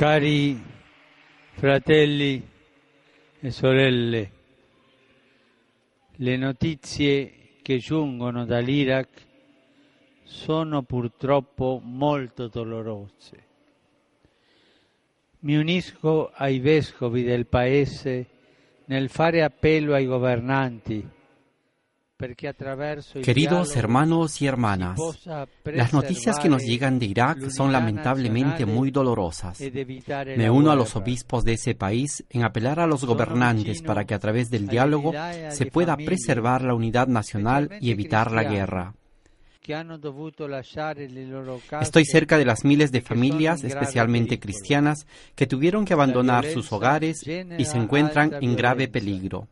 Cari fratelli e sorelle, le notizie che giungono dall'Iraq sono purtroppo molto dolorose. Mi unisco ai vescovi del Paese nel fare appello ai governanti Queridos hermanos y hermanas, las noticias que nos llegan de Irak son lamentablemente muy dolorosas. Me uno a los obispos de ese país en apelar a los gobernantes para que a través del diálogo se pueda preservar la unidad nacional y evitar la guerra. Estoy cerca de las miles de familias, especialmente cristianas, que tuvieron que abandonar sus hogares y se encuentran en grave peligro.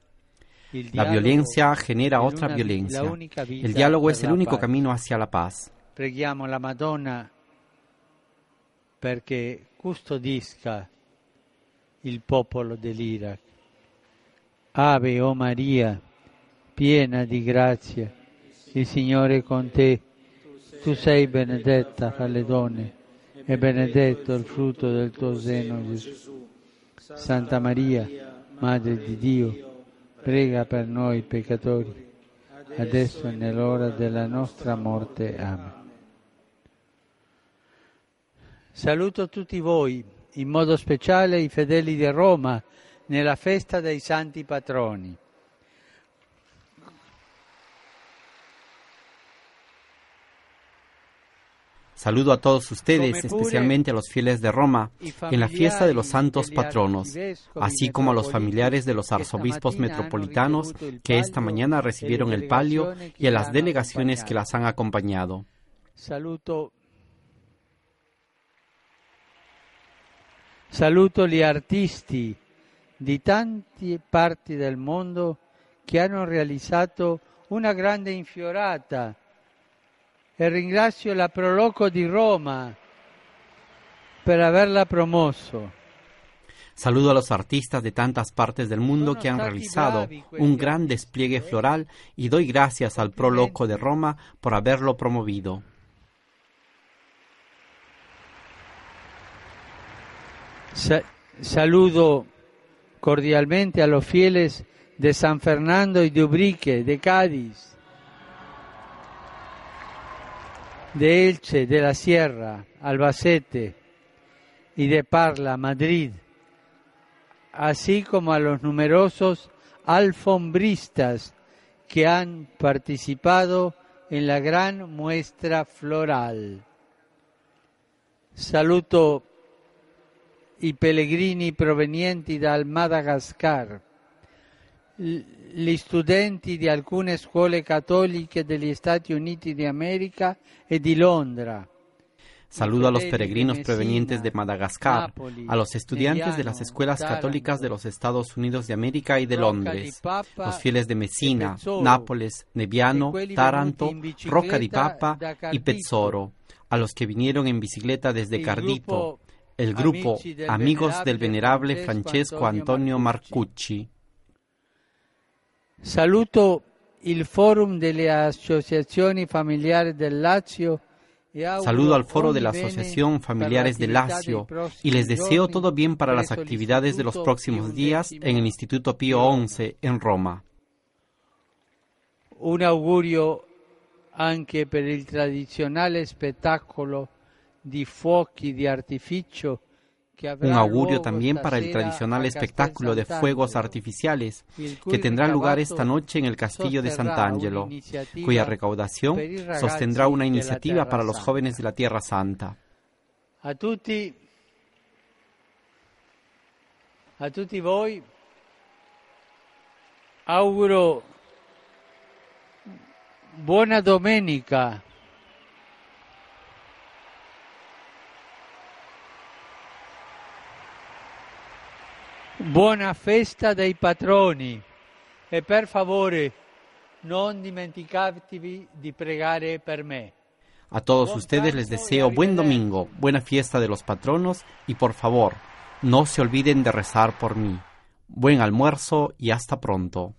La violencia genera otra violencia. El diálogo es el único camino hacia la paz. Preghiamo la Madonna perché custodisca il popolo dell'Iraq. Ave, o Maria, piena di grazia, il Signore è con te. Tu sei benedetta fra le donne e benedetto il frutto del tuo seno, Gesù. Santa Maria, Madre di Dio, prega per noi peccatori, adesso e nell'ora della nostra morte. Amen. Saluto tutti voi, in modo speciale i fedeli di Roma, nella festa dei santi patroni. Saludo a todos ustedes, especialmente a los fieles de Roma, en la fiesta de los santos patronos, así como a los familiares de los arzobispos metropolitanos que esta mañana recibieron el palio y a las delegaciones que las han acompañado. Saluto Saluto gli artisti di tante parti del mondo che hanno realizzato una grande infiorata e ringrazio la Proloco di Roma per averla promosso. Saludo a los artistas de tantas partes del mundo que han realizado un gran despliegue floral y doy gracias al Proloco de Roma por haberlo promovido. Sa saludo cordialmente a los fieles de San Fernando y de Ubrique, de Cádiz, de Elche, de la Sierra, Albacete y de Parla, Madrid, así como a los numerosos alfombristas que han participado en la gran muestra floral. Saluto i pellegrini provenienti dal Madagascar, gli studenti di alcune scuole cattoliche degli Stati Uniti de América e di Londra. Saludo a los peregrinos provenientes de Madagascar, a los estudiantes de las escuelas católicas de los Estados Unidos de América y de Londres, los fieles de Messina, Nápoles, Neviano, Taranto, Rocca di Papa y Pezzoro, a los que vinieron en bicicleta desde Cardito, el grupo Amigos del Venerable Francesco Antonio Marcucci. Saluto il Forum delle Associazioni Familiari del Lazio Saludo al foro de la Asociación Familiares del Lazio y les deseo todo bien para las actividades de los próximos días en el Instituto Pío XI en Roma. Un augurio anche per il tradizionale spettacolo di fuochi di artificio un augurio también para el tradicional espectáculo de fuegos artificiales que tendrá lugar esta noche en el castillo de Sant'Angelo, cuya recaudación sostendrá una iniciativa para los jóvenes de la Tierra Santa. A tutti, a tutti voi auguro buona domenica. Buona festa dei patroni e per favore non dimenticatevi di pregare per me. A todos ustedes les deseo buen domingo, buena fiesta de los patronos y por favor, no se olviden de rezar por mí. Buen almuerzo y hasta pronto.